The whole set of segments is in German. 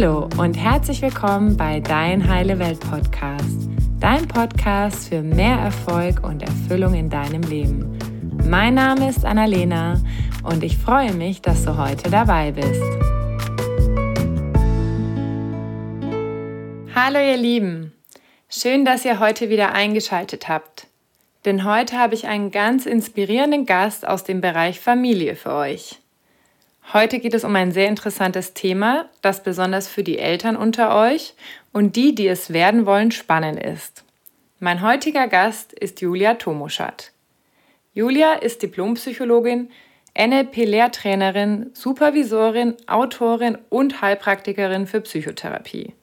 Hallo und herzlich willkommen bei Dein Heile Welt Podcast, dein Podcast für mehr Erfolg und Erfüllung in deinem Leben. Mein Name ist Annalena und ich freue mich, dass du heute dabei bist. Hallo ihr Lieben, schön, dass ihr heute wieder eingeschaltet habt. Denn heute habe ich einen ganz inspirierenden Gast aus dem Bereich Familie für euch. Heute geht es um ein sehr interessantes Thema, das besonders für die Eltern unter euch und die, die es werden wollen, spannend ist. Mein heutiger Gast ist Julia Tomoschat. Julia ist Diplompsychologin, NLP-Lehrtrainerin, Supervisorin, Autorin und Heilpraktikerin für Psychotherapie.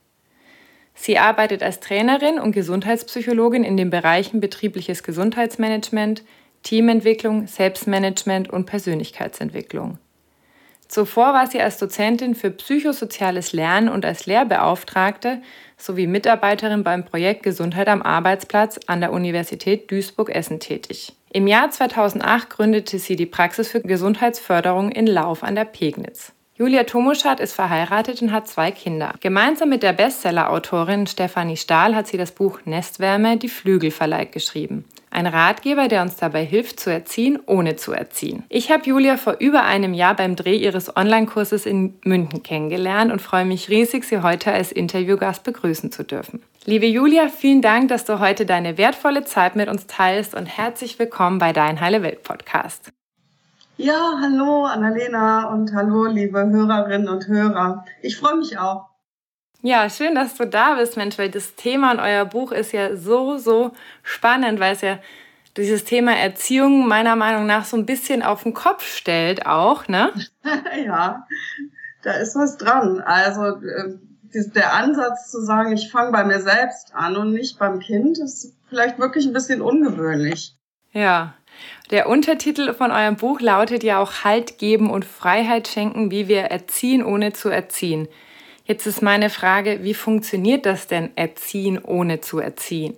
Sie arbeitet als Trainerin und Gesundheitspsychologin in den Bereichen betriebliches Gesundheitsmanagement, Teamentwicklung, Selbstmanagement und Persönlichkeitsentwicklung. Zuvor war sie als Dozentin für psychosoziales Lernen und als Lehrbeauftragte sowie Mitarbeiterin beim Projekt Gesundheit am Arbeitsplatz an der Universität Duisburg-Essen tätig. Im Jahr 2008 gründete sie die Praxis für Gesundheitsförderung in Lauf an der Pegnitz. Julia Tomuschat ist verheiratet und hat zwei Kinder. Gemeinsam mit der Bestseller-Autorin Stefanie Stahl hat sie das Buch Nestwärme, die Flügel verleiht geschrieben. Ein Ratgeber, der uns dabei hilft, zu erziehen, ohne zu erziehen. Ich habe Julia vor über einem Jahr beim Dreh ihres Online-Kurses in München kennengelernt und freue mich riesig, sie heute als Interviewgast begrüßen zu dürfen. Liebe Julia, vielen Dank, dass du heute deine wertvolle Zeit mit uns teilst und herzlich willkommen bei Dein Heile Welt Podcast. Ja, hallo Annalena und hallo liebe Hörerinnen und Hörer. Ich freue mich auch. Ja, schön, dass du da bist, Mensch, weil das Thema in euer Buch ist ja so, so spannend, weil es ja dieses Thema Erziehung meiner Meinung nach so ein bisschen auf den Kopf stellt auch, ne? ja, da ist was dran. Also äh, der Ansatz zu sagen, ich fange bei mir selbst an und nicht beim Kind, ist vielleicht wirklich ein bisschen ungewöhnlich. Ja. Der Untertitel von eurem Buch lautet ja auch Halt geben und Freiheit schenken, wie wir erziehen, ohne zu erziehen. Jetzt ist meine Frage, wie funktioniert das denn, erziehen ohne zu erziehen?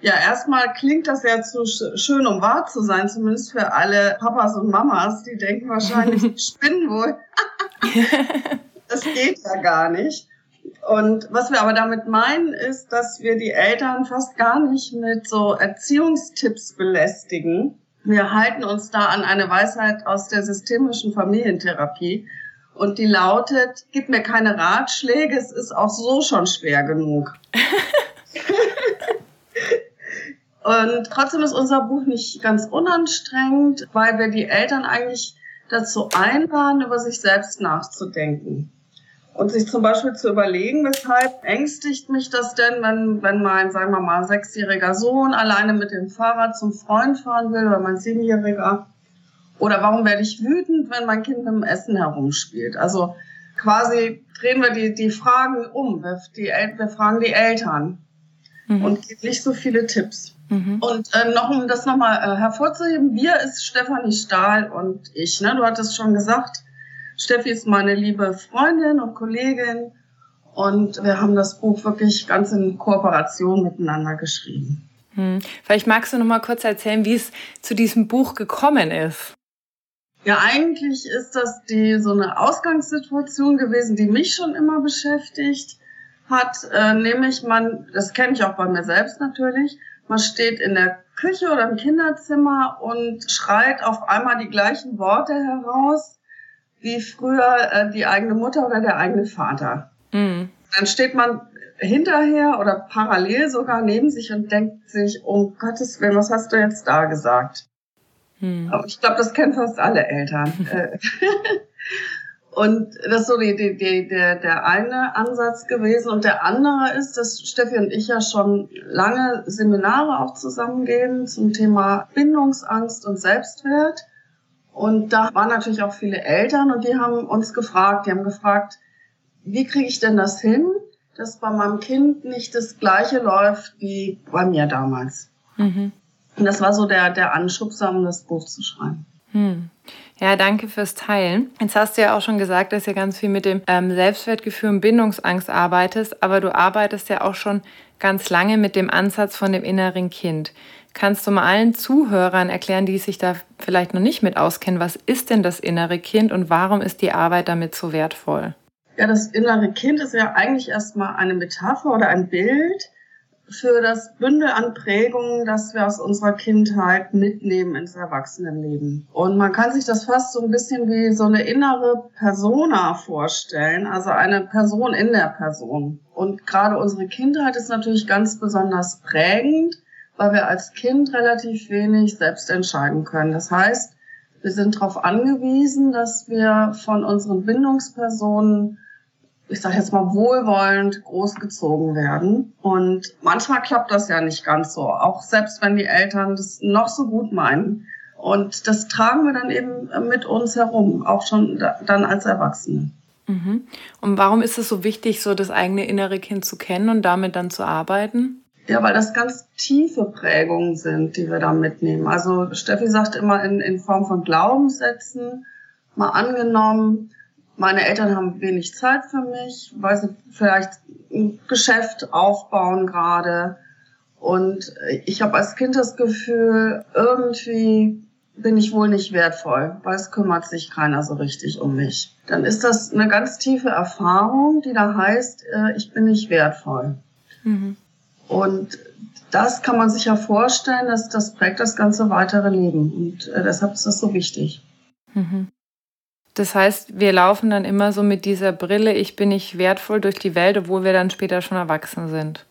Ja, erstmal klingt das ja zu schön, um wahr zu sein, zumindest für alle Papas und Mamas. Die denken wahrscheinlich, die spinnen wohl. das geht ja gar nicht. Und was wir aber damit meinen, ist, dass wir die Eltern fast gar nicht mit so Erziehungstipps belästigen. Wir halten uns da an eine Weisheit aus der systemischen Familientherapie, und die lautet, gib mir keine Ratschläge, es ist auch so schon schwer genug. und trotzdem ist unser Buch nicht ganz unanstrengend, weil wir die Eltern eigentlich dazu einladen, über sich selbst nachzudenken. Und sich zum Beispiel zu überlegen, weshalb ängstigt mich das denn, wenn, wenn mein, sagen wir mal, sechsjähriger Sohn alleine mit dem Fahrrad zum Freund fahren will oder mein siebenjähriger oder warum werde ich wütend, wenn mein Kind im Essen herumspielt? Also quasi drehen wir die, die Fragen um. Wir, die, wir fragen die Eltern mhm. und geben nicht so viele Tipps. Mhm. Und äh, noch um das nochmal äh, hervorzuheben, wir ist Stefanie Stahl und ich. Ne? Du hattest schon gesagt, Steffi ist meine liebe Freundin und Kollegin und wir haben das Buch wirklich ganz in Kooperation miteinander geschrieben. Hm. Vielleicht magst du noch mal kurz erzählen, wie es zu diesem Buch gekommen ist. Ja, eigentlich ist das die so eine Ausgangssituation gewesen, die mich schon immer beschäftigt hat. Äh, nämlich man, das kenne ich auch bei mir selbst natürlich, man steht in der Küche oder im Kinderzimmer und schreit auf einmal die gleichen Worte heraus wie früher äh, die eigene Mutter oder der eigene Vater. Mhm. Dann steht man hinterher oder parallel sogar neben sich und denkt sich, um Gottes Willen, was hast du jetzt da gesagt? Hm. Aber ich glaube, das kennen fast alle Eltern. Und das ist so die, die, die, der, der eine Ansatz gewesen. Und der andere ist, dass Steffi und ich ja schon lange Seminare auch zusammengeben zum Thema Bindungsangst und Selbstwert. Und da waren natürlich auch viele Eltern und die haben uns gefragt, die haben gefragt, wie kriege ich denn das hin, dass bei meinem Kind nicht das gleiche läuft wie bei mir damals. Mhm. Und das war so der, der Anschubser, um das Buch zu schreiben. Hm. Ja, danke fürs Teilen. Jetzt hast du ja auch schon gesagt, dass du ganz viel mit dem ähm, Selbstwertgefühl und Bindungsangst arbeitest, aber du arbeitest ja auch schon ganz lange mit dem Ansatz von dem inneren Kind. Kannst du mal allen Zuhörern erklären, die sich da vielleicht noch nicht mit auskennen, was ist denn das innere Kind und warum ist die Arbeit damit so wertvoll? Ja, das innere Kind ist ja eigentlich erstmal eine Metapher oder ein Bild für das Bündel an Prägungen, das wir aus unserer Kindheit mitnehmen ins Erwachsenenleben. Und man kann sich das fast so ein bisschen wie so eine innere Persona vorstellen, also eine Person in der Person. Und gerade unsere Kindheit ist natürlich ganz besonders prägend, weil wir als Kind relativ wenig selbst entscheiden können. Das heißt, wir sind darauf angewiesen, dass wir von unseren Bindungspersonen ich sage jetzt mal, wohlwollend großgezogen werden. Und manchmal klappt das ja nicht ganz so, auch selbst wenn die Eltern das noch so gut meinen. Und das tragen wir dann eben mit uns herum, auch schon dann als Erwachsene. Mhm. Und warum ist es so wichtig, so das eigene innere Kind zu kennen und damit dann zu arbeiten? Ja, weil das ganz tiefe Prägungen sind, die wir da mitnehmen. Also Steffi sagt immer in, in Form von Glaubenssätzen, mal angenommen, meine Eltern haben wenig Zeit für mich, weil sie vielleicht ein Geschäft aufbauen gerade. Und ich habe als Kind das Gefühl, irgendwie bin ich wohl nicht wertvoll, weil es kümmert sich keiner so richtig um mich. Dann ist das eine ganz tiefe Erfahrung, die da heißt, äh, ich bin nicht wertvoll. Mhm. Und das kann man sich ja vorstellen, dass das prägt das ganze weitere Leben. Und äh, deshalb ist das so wichtig. Mhm. Das heißt, wir laufen dann immer so mit dieser Brille, ich bin nicht wertvoll durch die Welt, obwohl wir dann später schon erwachsen sind.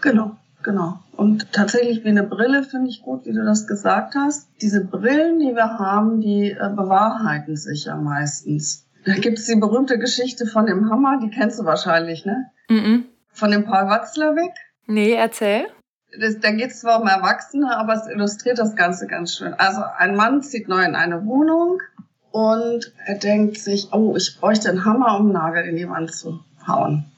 Genau, genau. Und tatsächlich wie eine Brille finde ich gut, wie du das gesagt hast. Diese Brillen, die wir haben, die äh, bewahrheiten sich ja meistens. Da gibt es die berühmte Geschichte von dem Hammer, die kennst du wahrscheinlich, ne? Mm, -mm. Von dem Paul Watzlawick. Nee, erzähl. Das, da geht es zwar um Erwachsene, aber es illustriert das Ganze ganz schön. Also ein Mann zieht neu in eine Wohnung und er denkt sich, oh, ich bräuchte einen Hammer, um einen Nagel in die Wand zu hauen.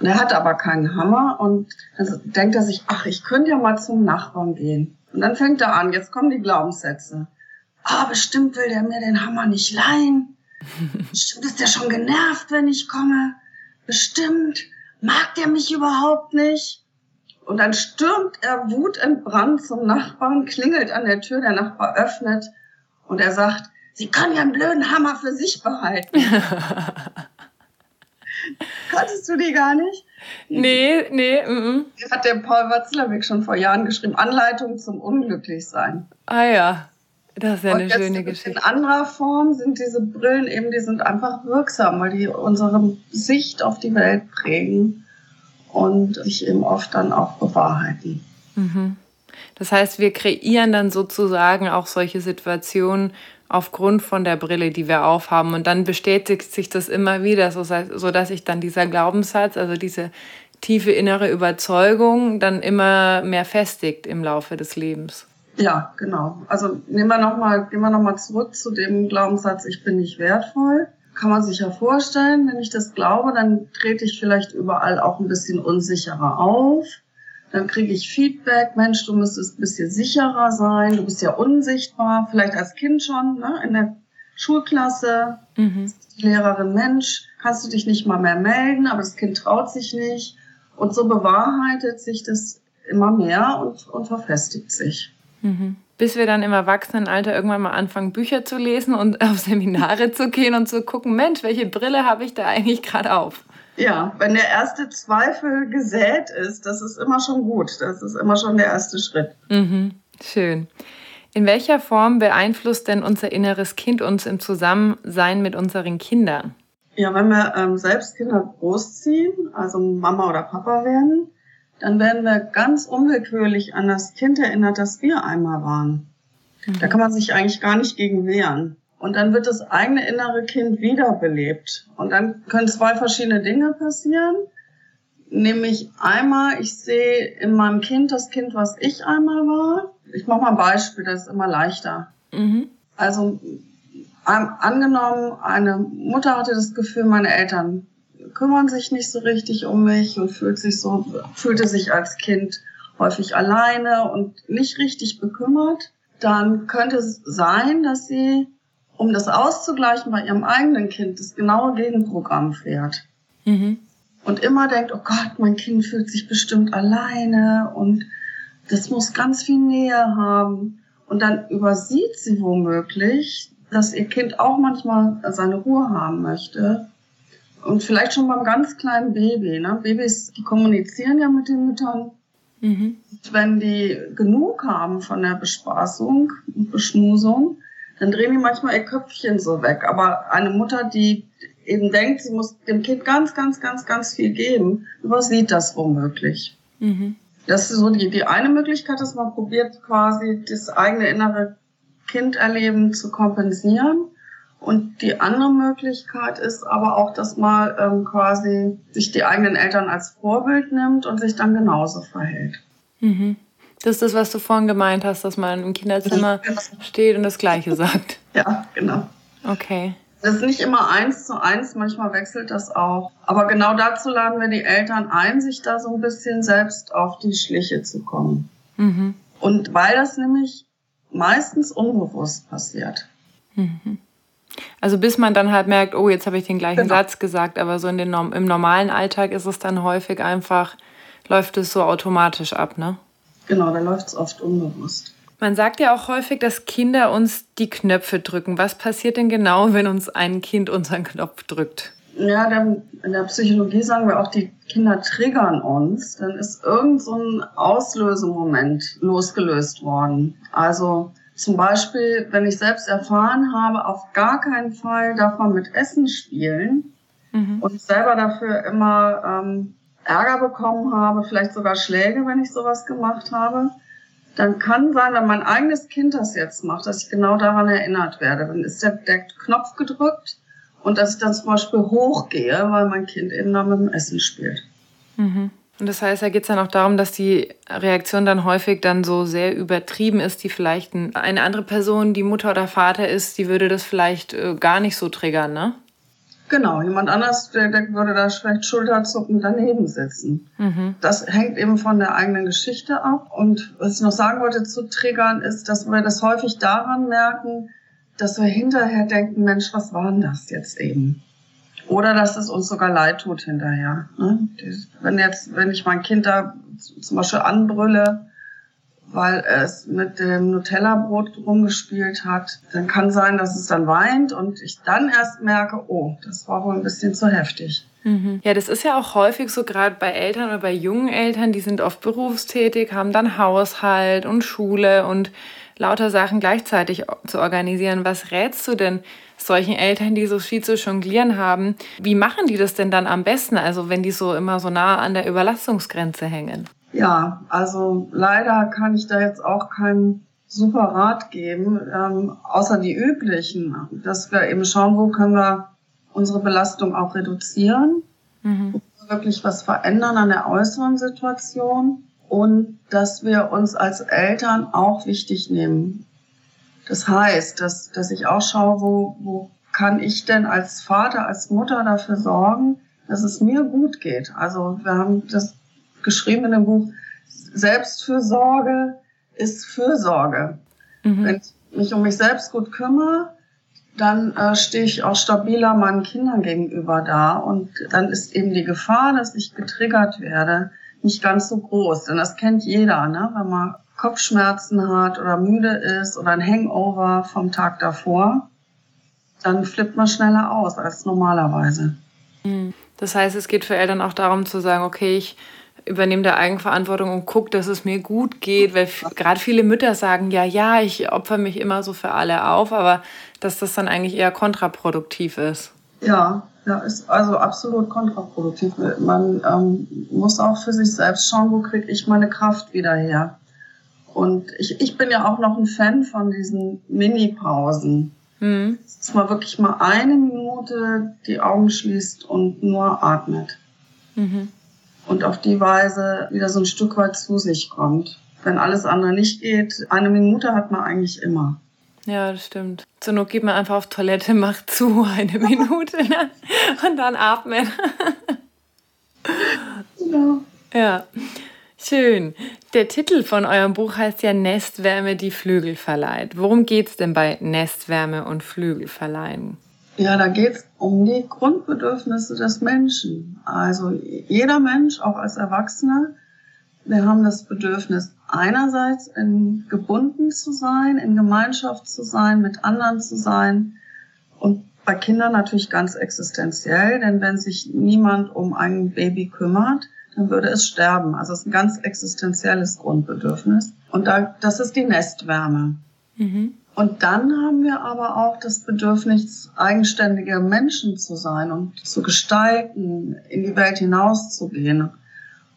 Und er hat aber keinen Hammer und dann denkt er sich, ach, ich könnte ja mal zum Nachbarn gehen. Und dann fängt er an, jetzt kommen die Glaubenssätze. Ah, bestimmt will der mir den Hammer nicht leihen. Bestimmt ist der schon genervt, wenn ich komme. Bestimmt mag der mich überhaupt nicht. Und dann stürmt er wutentbrannt zum Nachbarn, klingelt an der Tür, der Nachbar öffnet und er sagt, Sie können ja einen blöden Hammer für sich behalten. Kanntest du die gar nicht? Nee, nee. Mm -mm. Hat der Paul Watzlawick schon vor Jahren geschrieben. Anleitung zum Unglücklichsein. Ah ja, das ist ja eine schöne Geschichte. In anderer Form sind diese Brillen eben, die sind einfach wirksam, weil die unsere Sicht auf die Welt prägen und sich eben oft dann auch bewahrheiten. Mhm. Das heißt, wir kreieren dann sozusagen auch solche Situationen, aufgrund von der Brille, die wir aufhaben. Und dann bestätigt sich das immer wieder, so, dass sich dann dieser Glaubenssatz, also diese tiefe innere Überzeugung dann immer mehr festigt im Laufe des Lebens. Ja, genau. Also nehmen wir noch mal, gehen wir nochmal zurück zu dem Glaubenssatz, ich bin nicht wertvoll. Kann man sich ja vorstellen, wenn ich das glaube, dann trete ich vielleicht überall auch ein bisschen unsicherer auf dann kriege ich Feedback, Mensch, du müsstest ein bisschen sicherer sein, du bist ja unsichtbar, vielleicht als Kind schon, ne, in der Schulklasse, mhm. die Lehrerin, Mensch, kannst du dich nicht mal mehr melden, aber das Kind traut sich nicht. Und so bewahrheitet sich das immer mehr und, und verfestigt sich. Mhm. Bis wir dann im Erwachsenenalter irgendwann mal anfangen, Bücher zu lesen und auf Seminare zu gehen und zu gucken, Mensch, welche Brille habe ich da eigentlich gerade auf? Ja, wenn der erste Zweifel gesät ist, das ist immer schon gut. Das ist immer schon der erste Schritt. Mhm, schön. In welcher Form beeinflusst denn unser inneres Kind uns im Zusammensein mit unseren Kindern? Ja, wenn wir ähm, selbst Kinder großziehen, also Mama oder Papa werden, dann werden wir ganz unwillkürlich an das Kind erinnert, das wir einmal waren. Mhm. Da kann man sich eigentlich gar nicht gegen wehren. Und dann wird das eigene innere Kind wiederbelebt. Und dann können zwei verschiedene Dinge passieren. Nämlich einmal, ich sehe in meinem Kind das Kind, was ich einmal war. Ich mache mal ein Beispiel, das ist immer leichter. Mhm. Also angenommen, eine Mutter hatte das Gefühl, meine Eltern kümmern sich nicht so richtig um mich und fühlt sich so, fühlte sich als Kind häufig alleine und nicht richtig bekümmert. Dann könnte es sein, dass sie um das auszugleichen bei ihrem eigenen Kind, das genaue Gegenprogramm fährt. Mhm. Und immer denkt, oh Gott, mein Kind fühlt sich bestimmt alleine und das muss ganz viel Nähe haben. Und dann übersieht sie womöglich, dass ihr Kind auch manchmal seine Ruhe haben möchte Und vielleicht schon beim ganz kleinen Baby. Ne? Babys, die kommunizieren ja mit den Müttern. Mhm. Wenn die genug haben von der Bespaßung und Beschmusung, dann drehen die manchmal ihr Köpfchen so weg. Aber eine Mutter, die eben denkt, sie muss dem Kind ganz, ganz, ganz, ganz viel geben, übersieht das womöglich. Mhm. Das ist so die, die eine Möglichkeit, dass man probiert, quasi das eigene innere Kinderleben zu kompensieren. Und die andere Möglichkeit ist aber auch, dass man ähm, quasi sich die eigenen Eltern als Vorbild nimmt und sich dann genauso verhält. Mhm. Das ist das, was du vorhin gemeint hast, dass man im Kinderzimmer steht und das Gleiche sagt. ja, genau. Okay. Das ist nicht immer eins zu eins, manchmal wechselt das auch. Aber genau dazu laden wir die Eltern ein, sich da so ein bisschen selbst auf die Schliche zu kommen. Mhm. Und weil das nämlich meistens unbewusst passiert. Mhm. Also bis man dann halt merkt, oh, jetzt habe ich den gleichen genau. Satz gesagt, aber so in den, im normalen Alltag ist es dann häufig einfach, läuft es so automatisch ab, ne? Genau, da läuft es oft unbewusst. Man sagt ja auch häufig, dass Kinder uns die Knöpfe drücken. Was passiert denn genau, wenn uns ein Kind unseren Knopf drückt? Ja, in der Psychologie sagen wir auch, die Kinder triggern uns. Dann ist irgend so ein Auslösemoment losgelöst worden. Also zum Beispiel, wenn ich selbst erfahren habe, auf gar keinen Fall darf man mit Essen spielen mhm. und selber dafür immer ähm, Ärger bekommen habe, vielleicht sogar Schläge, wenn ich sowas gemacht habe, dann kann sein, wenn mein eigenes Kind das jetzt macht, dass ich genau daran erinnert werde. Dann ist der, der Knopf gedrückt und dass ich dann zum Beispiel hochgehe, weil mein Kind eben da mit dem Essen spielt. Mhm. Und das heißt, da geht es dann auch darum, dass die Reaktion dann häufig dann so sehr übertrieben ist, die vielleicht eine andere Person, die Mutter oder Vater ist, die würde das vielleicht äh, gar nicht so triggern, ne? Genau, jemand anders, der, der würde da vielleicht schulterzuckend daneben sitzen. Mhm. Das hängt eben von der eigenen Geschichte ab. Und was ich noch sagen wollte zu triggern, ist, dass wir das häufig daran merken, dass wir hinterher denken, Mensch, was war denn das jetzt eben? Oder dass es uns sogar leid tut hinterher. Ne? Wenn jetzt, wenn ich mein Kind da zum Beispiel anbrülle, weil es mit dem Nutella-Brot rumgespielt hat, dann kann sein, dass es dann weint und ich dann erst merke, oh, das war wohl ein bisschen zu heftig. Mhm. Ja, das ist ja auch häufig so, gerade bei Eltern oder bei jungen Eltern, die sind oft berufstätig, haben dann Haushalt und Schule und lauter Sachen gleichzeitig zu organisieren. Was rätst du denn solchen Eltern, die so viel zu jonglieren haben? Wie machen die das denn dann am besten, also wenn die so immer so nah an der Überlastungsgrenze hängen? Ja, also leider kann ich da jetzt auch keinen super Rat geben, ähm, außer die üblichen, dass wir eben schauen, wo können wir unsere Belastung auch reduzieren, mhm. wirklich was verändern an der äußeren Situation und dass wir uns als Eltern auch wichtig nehmen. Das heißt, dass, dass ich auch schaue, wo, wo kann ich denn als Vater, als Mutter dafür sorgen, dass es mir gut geht. Also wir haben das geschrieben in dem Buch, Selbstfürsorge ist Fürsorge. Mhm. Wenn ich mich um mich selbst gut kümmere, dann äh, stehe ich auch stabiler meinen Kindern gegenüber da. Und dann ist eben die Gefahr, dass ich getriggert werde, nicht ganz so groß. Denn das kennt jeder, ne? wenn man Kopfschmerzen hat oder müde ist oder ein Hangover vom Tag davor, dann flippt man schneller aus als normalerweise. Mhm. Das heißt, es geht für Eltern auch darum zu sagen, okay, ich übernehme da Eigenverantwortung und gucke, dass es mir gut geht, weil gerade viele Mütter sagen, ja, ja, ich opfer mich immer so für alle auf, aber dass das dann eigentlich eher kontraproduktiv ist. Ja, ja, ist also absolut kontraproduktiv. Man ähm, muss auch für sich selbst schauen, wo kriege ich meine Kraft wieder her. Und ich, ich bin ja auch noch ein Fan von diesen Mini-Pausen. Mhm. Dass man wirklich mal eine Minute die Augen schließt und nur atmet. Mhm. Und auf die Weise wieder so ein Stück weit zu sich kommt. Wenn alles andere nicht geht, eine Minute hat man eigentlich immer. Ja, das stimmt. Zur Not geht man einfach auf Toilette, macht zu eine Minute ne? und dann atmen. genau. Ja, schön. Der Titel von eurem Buch heißt ja Nestwärme, die Flügel verleiht. Worum geht es denn bei Nestwärme und Flügelverleihen? Ja, da geht es um die Grundbedürfnisse des Menschen. Also jeder Mensch, auch als Erwachsener, wir haben das Bedürfnis, einerseits in, gebunden zu sein, in Gemeinschaft zu sein, mit anderen zu sein. Und bei Kindern natürlich ganz existenziell, denn wenn sich niemand um ein Baby kümmert, dann würde es sterben. Also es ist ein ganz existenzielles Grundbedürfnis. Und da, das ist die Nestwärme. Mhm. Und dann haben wir aber auch das Bedürfnis, eigenständige Menschen zu sein und zu gestalten, in die Welt hinauszugehen.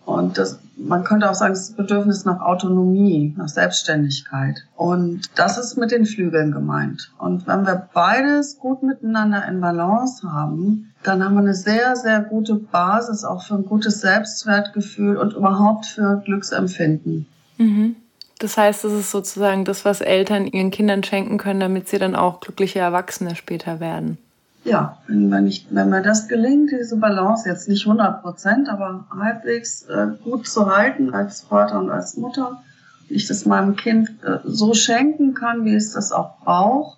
Und das, man könnte auch sagen, das Bedürfnis nach Autonomie, nach Selbstständigkeit. Und das ist mit den Flügeln gemeint. Und wenn wir beides gut miteinander in Balance haben, dann haben wir eine sehr, sehr gute Basis auch für ein gutes Selbstwertgefühl und überhaupt für Glücksempfinden. Mhm. Das heißt, das ist sozusagen das, was Eltern ihren Kindern schenken können, damit sie dann auch glückliche Erwachsene später werden. Ja, wenn, ich, wenn mir das gelingt, diese Balance jetzt nicht 100 Prozent, aber halbwegs äh, gut zu halten als Vater und als Mutter, und ich das meinem Kind äh, so schenken kann, wie es das auch braucht,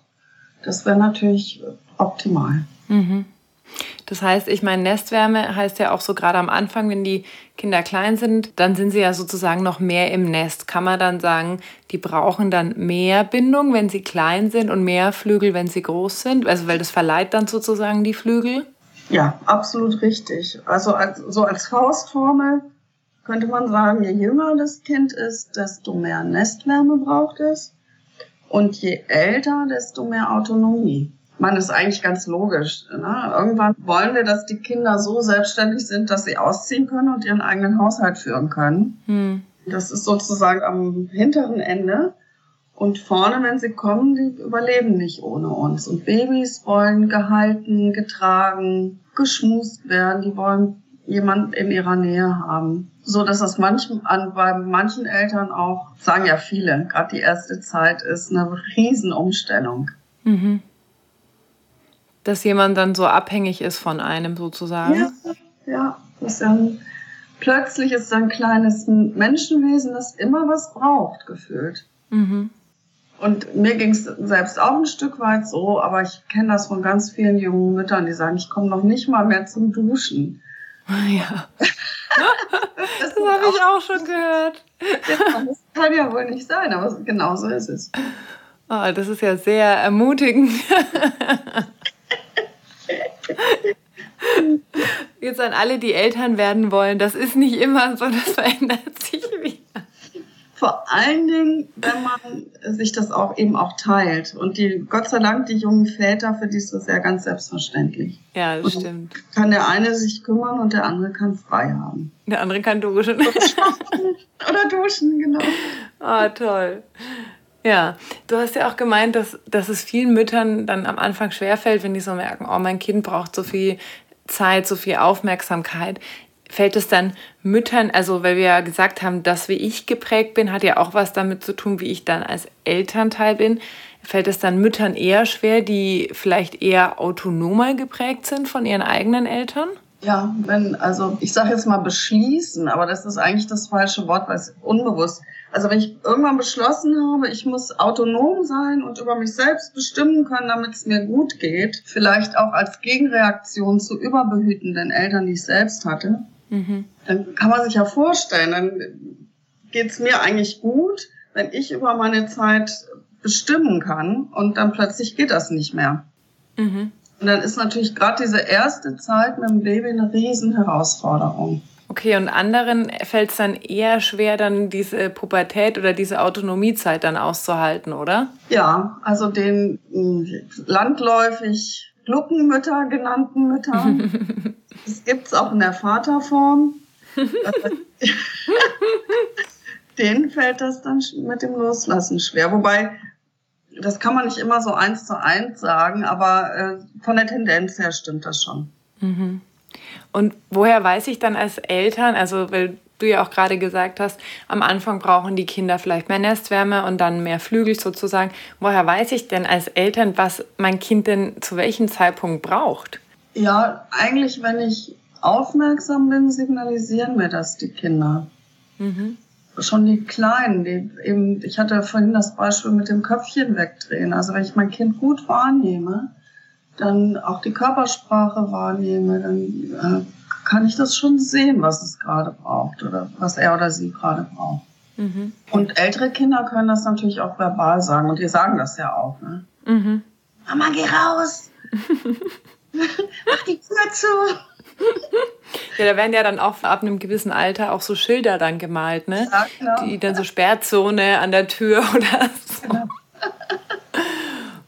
das wäre natürlich optimal. Mhm. Das heißt, ich meine, Nestwärme heißt ja auch so gerade am Anfang, wenn die Kinder klein sind, dann sind sie ja sozusagen noch mehr im Nest. Kann man dann sagen, die brauchen dann mehr Bindung, wenn sie klein sind und mehr Flügel, wenn sie groß sind? Also weil das verleiht dann sozusagen die Flügel? Ja, absolut richtig. Also als, so als Faustformel könnte man sagen, je jünger das Kind ist, desto mehr Nestwärme braucht es. Und je älter, desto mehr Autonomie man ist eigentlich ganz logisch. Ne? Irgendwann wollen wir, dass die Kinder so selbstständig sind, dass sie ausziehen können und ihren eigenen Haushalt führen können. Hm. Das ist sozusagen am hinteren Ende. Und vorne, wenn sie kommen, die überleben nicht ohne uns. Und Babys wollen gehalten, getragen, geschmust werden. Die wollen jemand in ihrer Nähe haben. So dass das manchen, an, bei manchen Eltern auch, sagen ja viele, gerade die erste Zeit ist eine Riesenumstellung. Mhm dass jemand dann so abhängig ist von einem sozusagen. Ja, ja. Das dann, plötzlich ist ein kleines Menschenwesen, das immer was braucht, gefühlt. Mhm. Und mir ging es selbst auch ein Stück weit so, aber ich kenne das von ganz vielen jungen Müttern, die sagen, ich komme noch nicht mal mehr zum Duschen. Ja. das, das habe ich auch schon gehört. Ja, das kann ja wohl nicht sein, aber genau so ist es. Oh, das ist ja sehr ermutigend. Jetzt an alle, die Eltern werden wollen, das ist nicht immer so, das verändert sich wieder. Vor allen Dingen, wenn man sich das auch eben auch teilt. Und die, Gott sei Dank, die jungen Väter, für die ist das ja ganz selbstverständlich. Ja, das und stimmt. Kann der eine sich kümmern und der andere kann frei haben. Der andere kann duschen. Oder duschen, genau. Ah, oh, toll. Ja, du hast ja auch gemeint, dass, dass es vielen Müttern dann am Anfang schwerfällt, wenn die so merken, oh, mein Kind braucht so viel Zeit, so viel Aufmerksamkeit. Fällt es dann Müttern, also weil wir ja gesagt haben, dass wie ich geprägt bin, hat ja auch was damit zu tun, wie ich dann als Elternteil bin. Fällt es dann Müttern eher schwer, die vielleicht eher autonomer geprägt sind von ihren eigenen Eltern? Ja, wenn, also ich sage jetzt mal beschließen, aber das ist eigentlich das falsche Wort, weil es unbewusst. Also wenn ich irgendwann beschlossen habe, ich muss autonom sein und über mich selbst bestimmen können, damit es mir gut geht, vielleicht auch als Gegenreaktion zu überbehütenden Eltern, die ich selbst hatte, mhm. dann kann man sich ja vorstellen, dann geht es mir eigentlich gut, wenn ich über meine Zeit bestimmen kann und dann plötzlich geht das nicht mehr. Mhm. Und dann ist natürlich gerade diese erste Zeit mit dem Baby eine Riesenherausforderung. Okay, und anderen fällt es dann eher schwer, dann diese Pubertät oder diese Autonomiezeit dann auszuhalten, oder? Ja, also den hm, landläufig Gluckenmütter genannten Müttern. das gibt es auch in der Vaterform. Denen fällt das dann mit dem Loslassen schwer. Wobei das kann man nicht immer so eins zu eins sagen, aber äh, von der Tendenz her stimmt das schon. Mhm. Und woher weiß ich dann als Eltern, also weil du ja auch gerade gesagt hast, am Anfang brauchen die Kinder vielleicht mehr Nestwärme und dann mehr Flügel sozusagen. Woher weiß ich denn als Eltern, was mein Kind denn zu welchem Zeitpunkt braucht? Ja, eigentlich, wenn ich aufmerksam bin, signalisieren mir das die Kinder. Mhm schon die Kleinen, die eben, ich hatte vorhin das Beispiel mit dem Köpfchen wegdrehen. Also wenn ich mein Kind gut wahrnehme, dann auch die Körpersprache wahrnehme, dann äh, kann ich das schon sehen, was es gerade braucht oder was er oder sie gerade braucht. Mhm. Und ältere Kinder können das natürlich auch verbal sagen und die sagen das ja auch. Ne? Mhm. Mama, geh raus! Mach die Tür zu. Ja, da werden ja dann auch ab einem gewissen Alter auch so Schilder dann gemalt, ne? Ja, genau. Die dann so Sperrzone an der Tür oder so. Genau.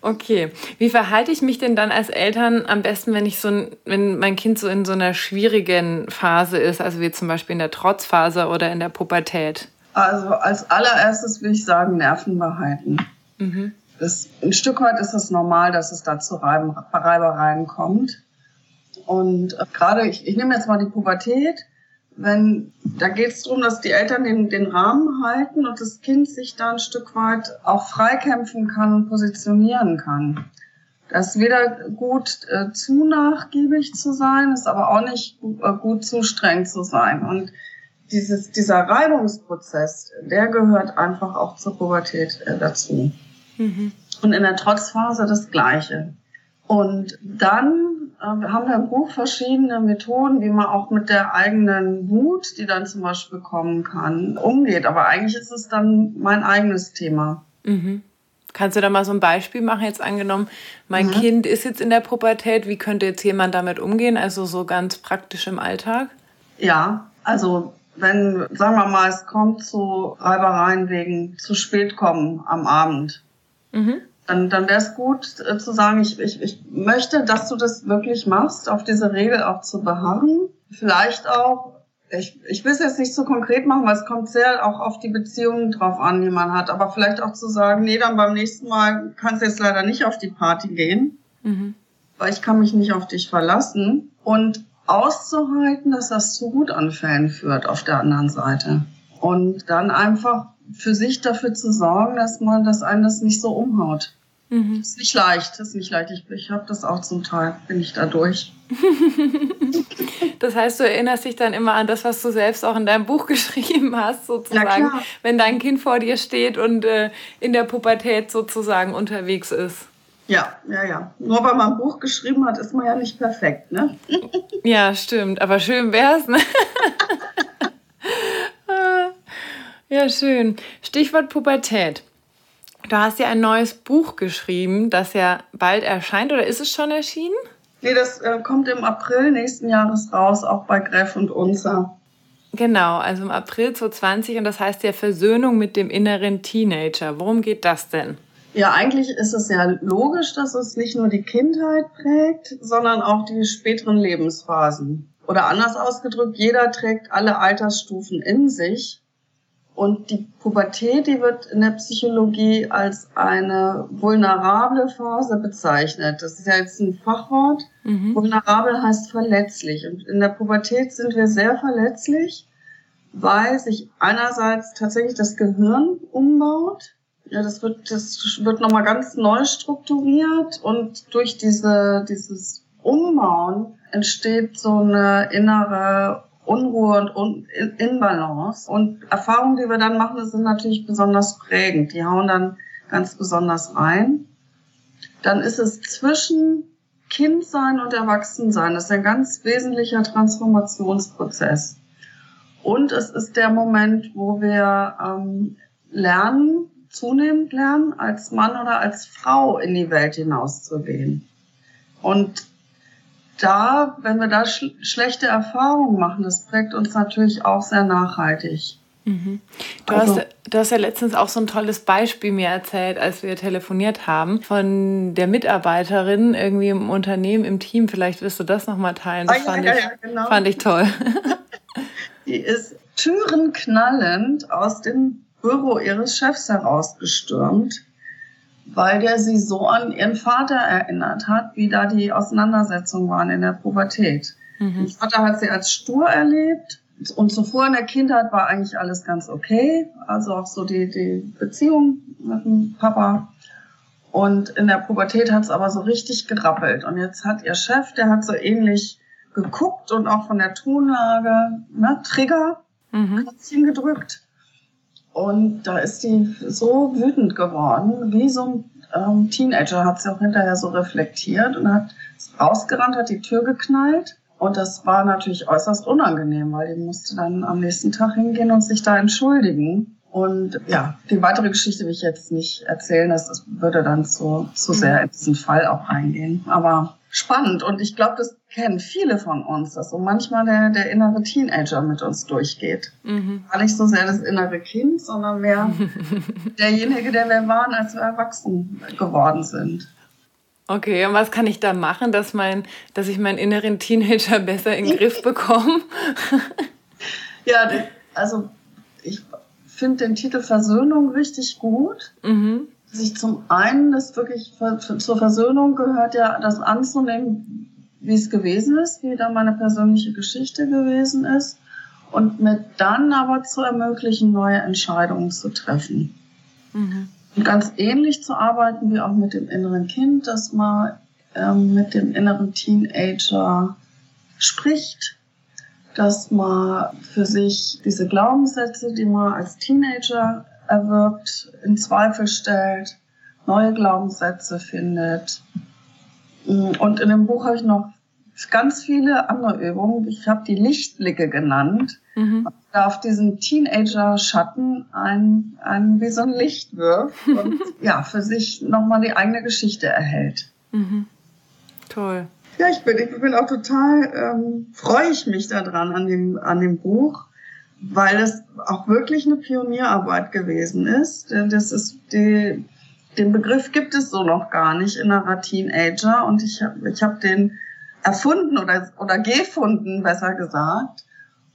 Okay. Wie verhalte ich mich denn dann als Eltern am besten, wenn ich so ein, wenn mein Kind so in so einer schwierigen Phase ist, also wie zum Beispiel in der Trotzphase oder in der Pubertät? Also als allererstes will ich sagen, Nerven behalten. Mhm. Das, ein Stück weit ist es normal, dass es da zu Reibereien kommt. Und gerade, ich, ich nehme jetzt mal die Pubertät, wenn da geht es darum, dass die Eltern den, den Rahmen halten und das Kind sich da ein Stück weit auch freikämpfen kann und positionieren kann. Das ist weder gut äh, zu nachgiebig zu sein, ist aber auch nicht äh, gut zu streng zu sein. Und dieses, dieser Reibungsprozess, der gehört einfach auch zur Pubertät äh, dazu. Mhm. Und in der Trotzphase das Gleiche. Und dann äh, haben wir im Buch verschiedene Methoden, wie man auch mit der eigenen Wut, die dann zum Beispiel kommen kann, umgeht. Aber eigentlich ist es dann mein eigenes Thema. Mhm. Kannst du da mal so ein Beispiel machen? Jetzt angenommen, mein mhm. Kind ist jetzt in der Pubertät. Wie könnte jetzt jemand damit umgehen? Also so ganz praktisch im Alltag? Ja, also wenn, sagen wir mal, es kommt zu Reibereien wegen zu spät kommen am Abend. Mhm dann, dann wäre es gut äh, zu sagen, ich, ich, ich möchte, dass du das wirklich machst, auf diese Regel auch zu beharren. Vielleicht auch, ich, ich will es jetzt nicht so konkret machen, weil es kommt sehr auch auf die Beziehungen drauf an, die man hat. Aber vielleicht auch zu sagen, nee, dann beim nächsten Mal kannst du jetzt leider nicht auf die Party gehen, mhm. weil ich kann mich nicht auf dich verlassen. Und auszuhalten, dass das zu gut an Fällen führt auf der anderen Seite. Und dann einfach für sich dafür zu sorgen, dass man, dass einen das nicht so umhaut. Mhm. Ist nicht leicht, das ist nicht leicht. Ich, ich habe das auch zum Teil, bin ich da durch. das heißt, du erinnerst dich dann immer an das, was du selbst auch in deinem Buch geschrieben hast, sozusagen, wenn dein Kind vor dir steht und äh, in der Pubertät sozusagen unterwegs ist. Ja, ja, ja. Nur weil man ein Buch geschrieben hat, ist man ja nicht perfekt, ne? ja, stimmt. Aber schön wär's, ne? Ja, schön. Stichwort Pubertät. Du hast ja ein neues Buch geschrieben, das ja bald erscheint oder ist es schon erschienen? Nee, das äh, kommt im April nächsten Jahres raus, auch bei Greff und Unser. Genau, also im April 2020 und das heißt ja Versöhnung mit dem inneren Teenager. Worum geht das denn? Ja, eigentlich ist es ja logisch, dass es nicht nur die Kindheit prägt, sondern auch die späteren Lebensphasen. Oder anders ausgedrückt, jeder trägt alle Altersstufen in sich und die Pubertät, die wird in der Psychologie als eine vulnerable Phase bezeichnet. Das ist ja jetzt ein Fachwort. Mhm. Vulnerabel heißt verletzlich. Und in der Pubertät sind wir sehr verletzlich, weil sich einerseits tatsächlich das Gehirn umbaut. Ja, das wird, das wird nochmal ganz neu strukturiert und durch diese, dieses Umbauen entsteht so eine innere Unruhe und Inbalance. Und Erfahrungen, die wir dann machen, sind natürlich besonders prägend. Die hauen dann ganz besonders rein. Dann ist es zwischen Kindsein und Erwachsensein. Das ist ein ganz wesentlicher Transformationsprozess. Und es ist der Moment, wo wir ähm, lernen, zunehmend lernen, als Mann oder als Frau in die Welt hinauszugehen. Und da, wenn wir da sch schlechte Erfahrungen machen, das prägt uns natürlich auch sehr nachhaltig. Mhm. Du, also, hast, du hast ja letztens auch so ein tolles Beispiel mir erzählt, als wir telefoniert haben, von der Mitarbeiterin irgendwie im Unternehmen, im Team. Vielleicht wirst du das nochmal teilen. Das ah, fand, ja, ich, ja, genau. fand ich toll. Die ist türenknallend aus dem Büro ihres Chefs herausgestürmt weil der sie so an ihren Vater erinnert hat, wie da die Auseinandersetzungen waren in der Pubertät. Mhm. Ihr Vater hat sie als stur erlebt und zuvor in der Kindheit war eigentlich alles ganz okay, also auch so die, die Beziehung mit dem Papa. Und in der Pubertät hat es aber so richtig gerappelt. Und jetzt hat ihr Chef, der hat so ähnlich geguckt und auch von der Tonlage, ne, Trigger, mhm. gedrückt. Und da ist die so wütend geworden, wie so ein ähm, Teenager, hat sie auch hinterher so reflektiert und hat rausgerannt, hat die Tür geknallt. Und das war natürlich äußerst unangenehm, weil die musste dann am nächsten Tag hingehen und sich da entschuldigen. Und ja, die weitere Geschichte will ich jetzt nicht erzählen, das, würde dann zu, zu sehr in diesen Fall auch reingehen. Aber spannend und ich glaube, das kennen viele von uns, dass so manchmal der, der innere Teenager mit uns durchgeht. Mhm. Gar nicht so sehr das innere Kind, sondern mehr derjenige, der wir waren, als wir erwachsen geworden sind. Okay, und was kann ich da machen, dass, mein, dass ich meinen inneren Teenager besser in den Griff bekomme? ja, also ich finde den Titel Versöhnung richtig gut. Mhm sich zum einen, das wirklich zur Versöhnung gehört ja das anzunehmen, wie es gewesen ist, wie da meine persönliche Geschichte gewesen ist und mir dann aber zu ermöglichen, neue Entscheidungen zu treffen. Mhm. Und ganz ähnlich zu arbeiten wie auch mit dem inneren Kind, dass man ähm, mit dem inneren Teenager spricht, dass man für sich diese Glaubenssätze, die man als Teenager erwirbt, in Zweifel stellt, neue Glaubenssätze findet. Und in dem Buch habe ich noch ganz viele andere Übungen. Ich habe die Lichtblicke genannt. Mhm. Da auf diesen Teenager-Schatten ein, ein, wie so ein Licht wirft und ja, für sich nochmal die eigene Geschichte erhält. Mhm. Toll. Ja, ich bin, ich bin auch total, ähm, freue ich mich daran an dem, an dem Buch weil es auch wirklich eine Pionierarbeit gewesen ist. Das ist die, den Begriff gibt es so noch gar nicht innerer Teenager und ich habe ich hab den erfunden oder, oder gefunden, besser gesagt.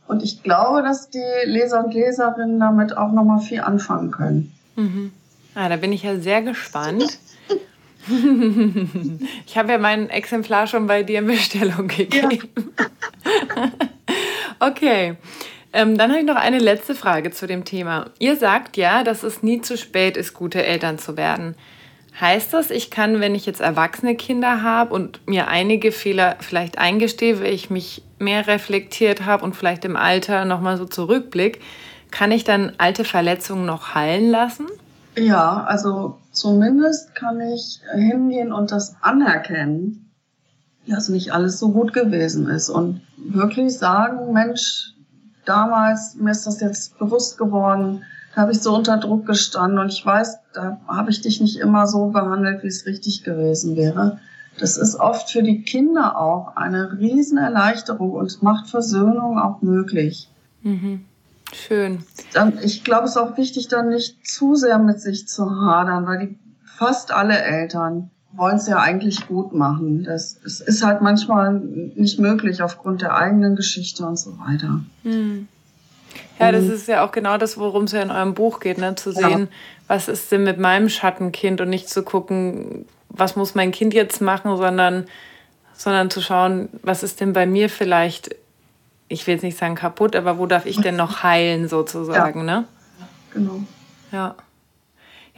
Und ich glaube, dass die Leser und Leserinnen damit auch nochmal viel anfangen können. Mhm. Ah, da bin ich ja sehr gespannt. ich habe ja mein Exemplar schon bei dir in Bestellung gegeben. Ja. okay. Ähm, dann habe ich noch eine letzte Frage zu dem Thema. Ihr sagt ja, dass es nie zu spät ist, gute Eltern zu werden. Heißt das, ich kann, wenn ich jetzt erwachsene Kinder habe und mir einige Fehler vielleicht eingestehe, weil ich mich mehr reflektiert habe und vielleicht im Alter nochmal so zurückblick, kann ich dann alte Verletzungen noch heilen lassen? Ja, also zumindest kann ich hingehen und das anerkennen, dass nicht alles so gut gewesen ist und wirklich sagen, Mensch, damals, mir ist das jetzt bewusst geworden, da habe ich so unter Druck gestanden und ich weiß, da habe ich dich nicht immer so behandelt, wie es richtig gewesen wäre. Das ist oft für die Kinder auch eine Riesenerleichterung und macht Versöhnung auch möglich. Mhm. Schön. Dann, ich glaube, es ist auch wichtig, dann nicht zu sehr mit sich zu hadern, weil die, fast alle Eltern wollen es ja eigentlich gut machen. Das, das ist halt manchmal nicht möglich aufgrund der eigenen Geschichte und so weiter. Hm. Ja, das ist ja auch genau das, worum es ja in eurem Buch geht, ne? zu sehen, ja. was ist denn mit meinem Schattenkind und nicht zu gucken, was muss mein Kind jetzt machen, sondern, sondern zu schauen, was ist denn bei mir vielleicht, ich will jetzt nicht sagen kaputt, aber wo darf ich denn noch heilen sozusagen, ja. ne? Genau. Ja.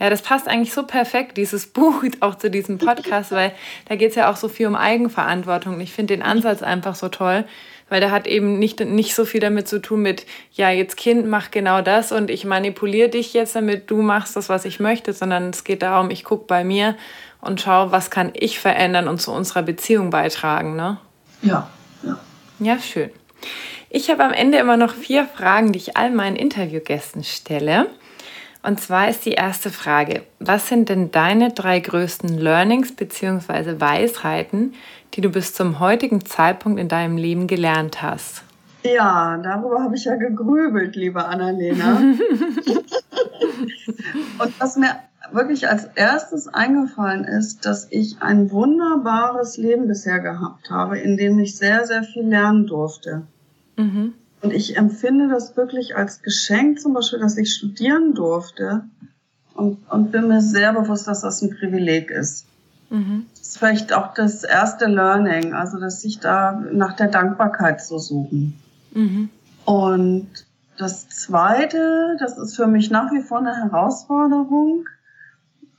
Ja, das passt eigentlich so perfekt, dieses Buch, auch zu diesem Podcast, weil da geht es ja auch so viel um Eigenverantwortung. Ich finde den Ansatz einfach so toll, weil der hat eben nicht, nicht so viel damit zu tun mit, ja, jetzt Kind, mach genau das und ich manipuliere dich jetzt, damit du machst das, was ich möchte, sondern es geht darum, ich gucke bei mir und schaue, was kann ich verändern und zu unserer Beziehung beitragen, ne? Ja, ja. Ja, schön. Ich habe am Ende immer noch vier Fragen, die ich all meinen Interviewgästen stelle. Und zwar ist die erste Frage, was sind denn deine drei größten Learnings bzw. Weisheiten, die du bis zum heutigen Zeitpunkt in deinem Leben gelernt hast? Ja, darüber habe ich ja gegrübelt, liebe Annalena. Und was mir wirklich als erstes eingefallen ist, dass ich ein wunderbares Leben bisher gehabt habe, in dem ich sehr, sehr viel lernen durfte. Mhm. Und ich empfinde das wirklich als Geschenk, zum Beispiel, dass ich studieren durfte und, und bin mir sehr bewusst, dass das ein Privileg ist. Mhm. Das ist vielleicht auch das erste Learning, also dass sich da nach der Dankbarkeit zu suchen. Mhm. Und das zweite, das ist für mich nach wie vor eine Herausforderung,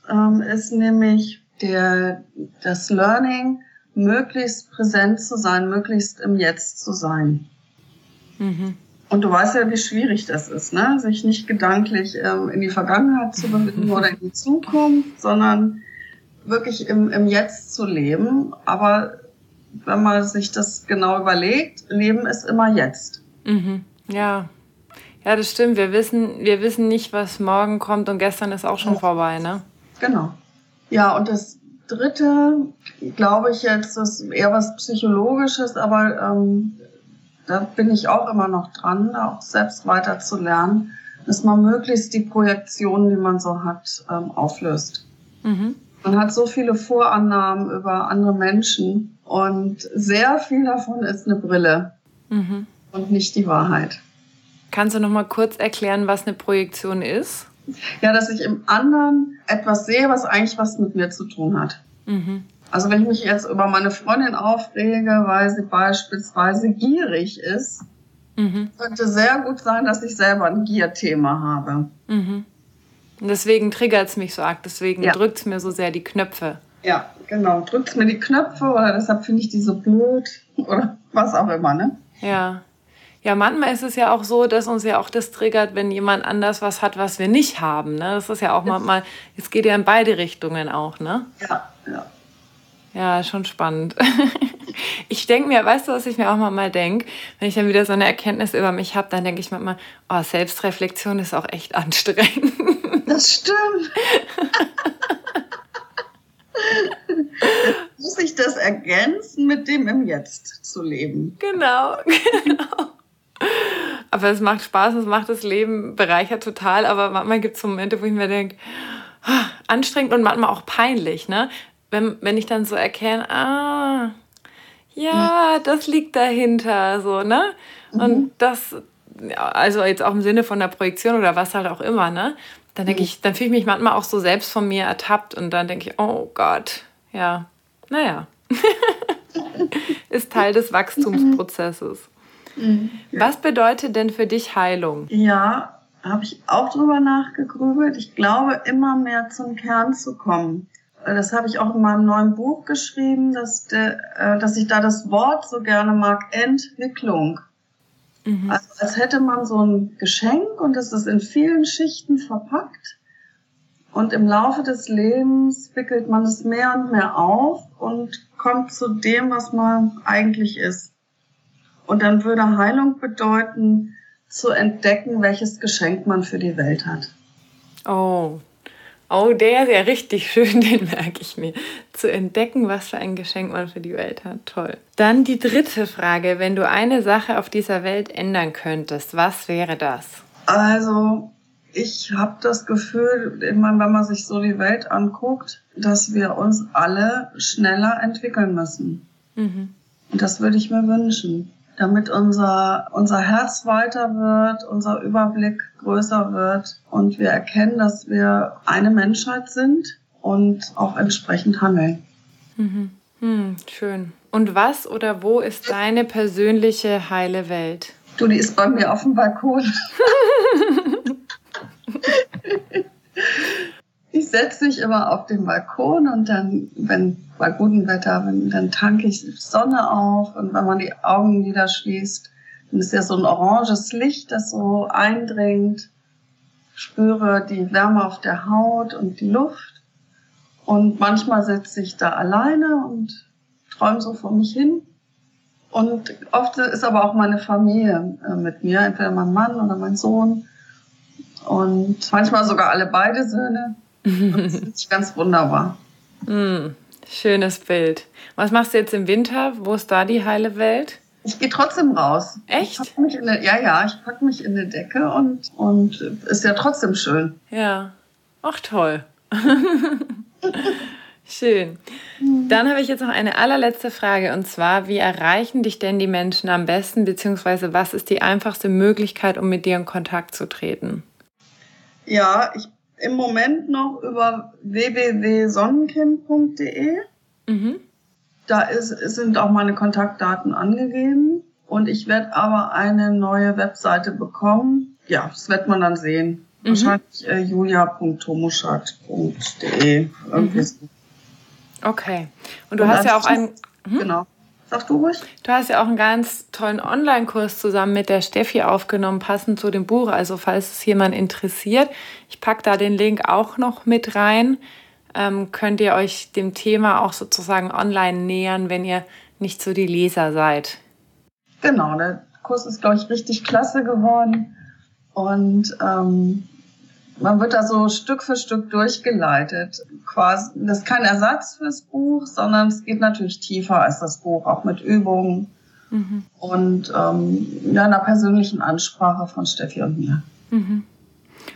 ähm, ist nämlich der, das Learning, möglichst präsent zu sein, möglichst im Jetzt zu sein. Mhm. Und du weißt ja, wie schwierig das ist, ne? sich nicht gedanklich ähm, in die Vergangenheit zu bewegen oder in die Zukunft, sondern wirklich im, im Jetzt zu leben. Aber wenn man sich das genau überlegt, Leben ist immer jetzt. Mhm. Ja. Ja, das stimmt. Wir wissen, wir wissen nicht, was morgen kommt und gestern ist auch schon vorbei, ne? Genau. Ja, und das dritte, glaube ich jetzt, ist eher was Psychologisches, aber ähm, da bin ich auch immer noch dran, auch selbst weiter zu lernen, dass man möglichst die Projektionen, die man so hat, ähm, auflöst. Mhm. Man hat so viele Vorannahmen über andere Menschen und sehr viel davon ist eine Brille mhm. und nicht die Wahrheit. Kannst du noch mal kurz erklären, was eine Projektion ist? Ja, dass ich im anderen etwas sehe, was eigentlich was mit mir zu tun hat. Mhm. Also wenn ich mich jetzt über meine Freundin aufrege, weil sie beispielsweise gierig ist, mhm. könnte sehr gut sein, dass ich selber ein Gierthema habe. Mhm. Und deswegen triggert es mich so arg, deswegen ja. drückt es mir so sehr die Knöpfe. Ja, genau. Drückt es mir die Knöpfe oder deshalb finde ich die so blöd oder was auch immer, ne? Ja. Ja, manchmal ist es ja auch so, dass uns ja auch das triggert, wenn jemand anders was hat, was wir nicht haben. Ne? Das ist ja auch manchmal, es geht ja in beide Richtungen auch, ne? Ja, ja. Ja, schon spannend. Ich denke mir, weißt du, was ich mir auch mal denke? Wenn ich dann wieder so eine Erkenntnis über mich habe, dann denke ich manchmal, oh, Selbstreflexion ist auch echt anstrengend. Das stimmt. Muss ich das ergänzen, mit dem im Jetzt zu leben? Genau, genau. Aber es macht Spaß, es macht das Leben bereichert total. Aber manchmal gibt es Momente, wo ich mir denke, ah, anstrengend und manchmal auch peinlich, ne? Wenn, wenn ich dann so erkenne, ah, ja, das liegt dahinter, so, ne? Und mhm. das, also jetzt auch im Sinne von der Projektion oder was halt auch immer, ne? Dann denke mhm. ich, dann fühle ich mich manchmal auch so selbst von mir ertappt und dann denke ich, oh Gott, ja, naja. Ist Teil des Wachstumsprozesses. Mhm. Was bedeutet denn für dich Heilung? Ja, habe ich auch drüber nachgegrübelt. Ich glaube, immer mehr zum Kern zu kommen. Das habe ich auch in meinem neuen Buch geschrieben, dass, de, äh, dass ich da das Wort so gerne mag, Entwicklung. Mhm. Also als hätte man so ein Geschenk und es ist in vielen Schichten verpackt. Und im Laufe des Lebens wickelt man es mehr und mehr auf und kommt zu dem, was man eigentlich ist. Und dann würde Heilung bedeuten, zu entdecken, welches Geschenk man für die Welt hat. Oh, oh, der ist ja richtig schön, den merke ich mir. Zu entdecken, was für ein Geschenk man für die Welt hat. Toll. Dann die dritte Frage. Wenn du eine Sache auf dieser Welt ändern könntest, was wäre das? Also, ich habe das Gefühl, wenn man sich so die Welt anguckt, dass wir uns alle schneller entwickeln müssen. Mhm. Und das würde ich mir wünschen damit unser, unser Herz weiter wird, unser Überblick größer wird und wir erkennen, dass wir eine Menschheit sind und auch entsprechend handeln. Mhm. Hm, schön. Und was oder wo ist deine persönliche heile Welt? Du, die ist bei mir auf dem Balkon. ich setze mich immer auf den Balkon und dann, wenn bei gutem Wetter, wenn, dann tanke ich Sonne auf und wenn man die Augen wieder schließt, dann ist ja so ein oranges Licht, das so eindringt. Spüre die Wärme auf der Haut und die Luft. Und manchmal sitze ich da alleine und träume so vor mich hin. Und oft ist aber auch meine Familie äh, mit mir, entweder mein Mann oder mein Sohn. Und manchmal sogar alle beide Söhne. Das ist ganz wunderbar. Mm, schönes Bild. Was machst du jetzt im Winter? Wo ist da die heile Welt? Ich gehe trotzdem raus. Echt? Eine, ja, ja, ich packe mich in eine Decke und, und ist ja trotzdem schön. Ja. Ach toll. Schön. Dann habe ich jetzt noch eine allerletzte Frage und zwar, wie erreichen dich denn die Menschen am besten, beziehungsweise was ist die einfachste Möglichkeit, um mit dir in Kontakt zu treten? Ja, ich im Moment noch über www.sonnenkind.de. Mhm. Da ist, sind auch meine Kontaktdaten angegeben. Und ich werde aber eine neue Webseite bekommen. Ja, das wird man dann sehen. Mhm. Wahrscheinlich äh, julia.tomuschat.de. Irgendwie mhm. so. Okay. Und du Und hast ja auch einen. Hm? Genau. Sag du ruhig. Du hast ja auch einen ganz tollen Online-Kurs zusammen mit der Steffi aufgenommen, passend zu dem Buch. Also falls es jemand interessiert, ich packe da den Link auch noch mit rein. Ähm, könnt ihr euch dem Thema auch sozusagen online nähern, wenn ihr nicht so die Leser seid. Genau, der Kurs ist, glaube ich, richtig klasse geworden. Und ähm, man wird da so Stück für Stück durchgeleitet. Quasi, das ist kein Ersatz fürs Buch, sondern es geht natürlich tiefer als das Buch, auch mit Übungen mhm. und ähm, ja, einer persönlichen Ansprache von Steffi und mir. Mhm.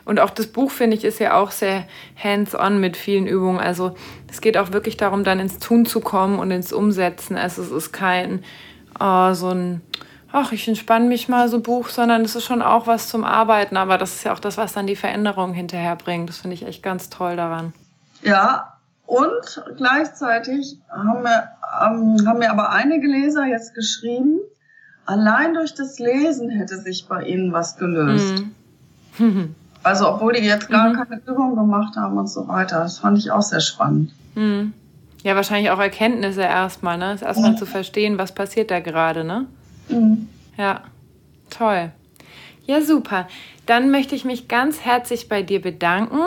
Und auch das Buch, finde ich, ist ja auch sehr hands-on mit vielen Übungen. Also es geht auch wirklich darum, dann ins Tun zu kommen und ins Umsetzen. Also es ist kein oh, so ein, ach, ich entspanne mich mal so Buch, sondern es ist schon auch was zum Arbeiten. Aber das ist ja auch das, was dann die Veränderung hinterher bringt. Das finde ich echt ganz toll daran. Ja, und gleichzeitig haben wir, ähm, haben mir aber einige Leser jetzt geschrieben, allein durch das Lesen hätte sich bei ihnen was gelöst. Mhm. Also obwohl die jetzt gar mhm. keine Übung gemacht haben und so weiter. Das fand ich auch sehr spannend. Mhm. Ja, wahrscheinlich auch Erkenntnisse erstmal, ne? Erstmal ja. zu verstehen, was passiert da gerade, ne? Mhm. Ja, toll. Ja, super. Dann möchte ich mich ganz herzlich bei dir bedanken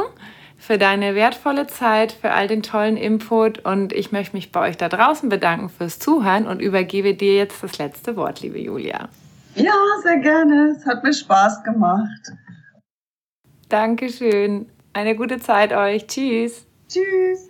für deine wertvolle Zeit, für all den tollen Input und ich möchte mich bei euch da draußen bedanken fürs Zuhören und übergebe dir jetzt das letzte Wort, liebe Julia. Ja, sehr gerne. Es hat mir Spaß gemacht. Dankeschön. Eine gute Zeit euch. Tschüss. Tschüss.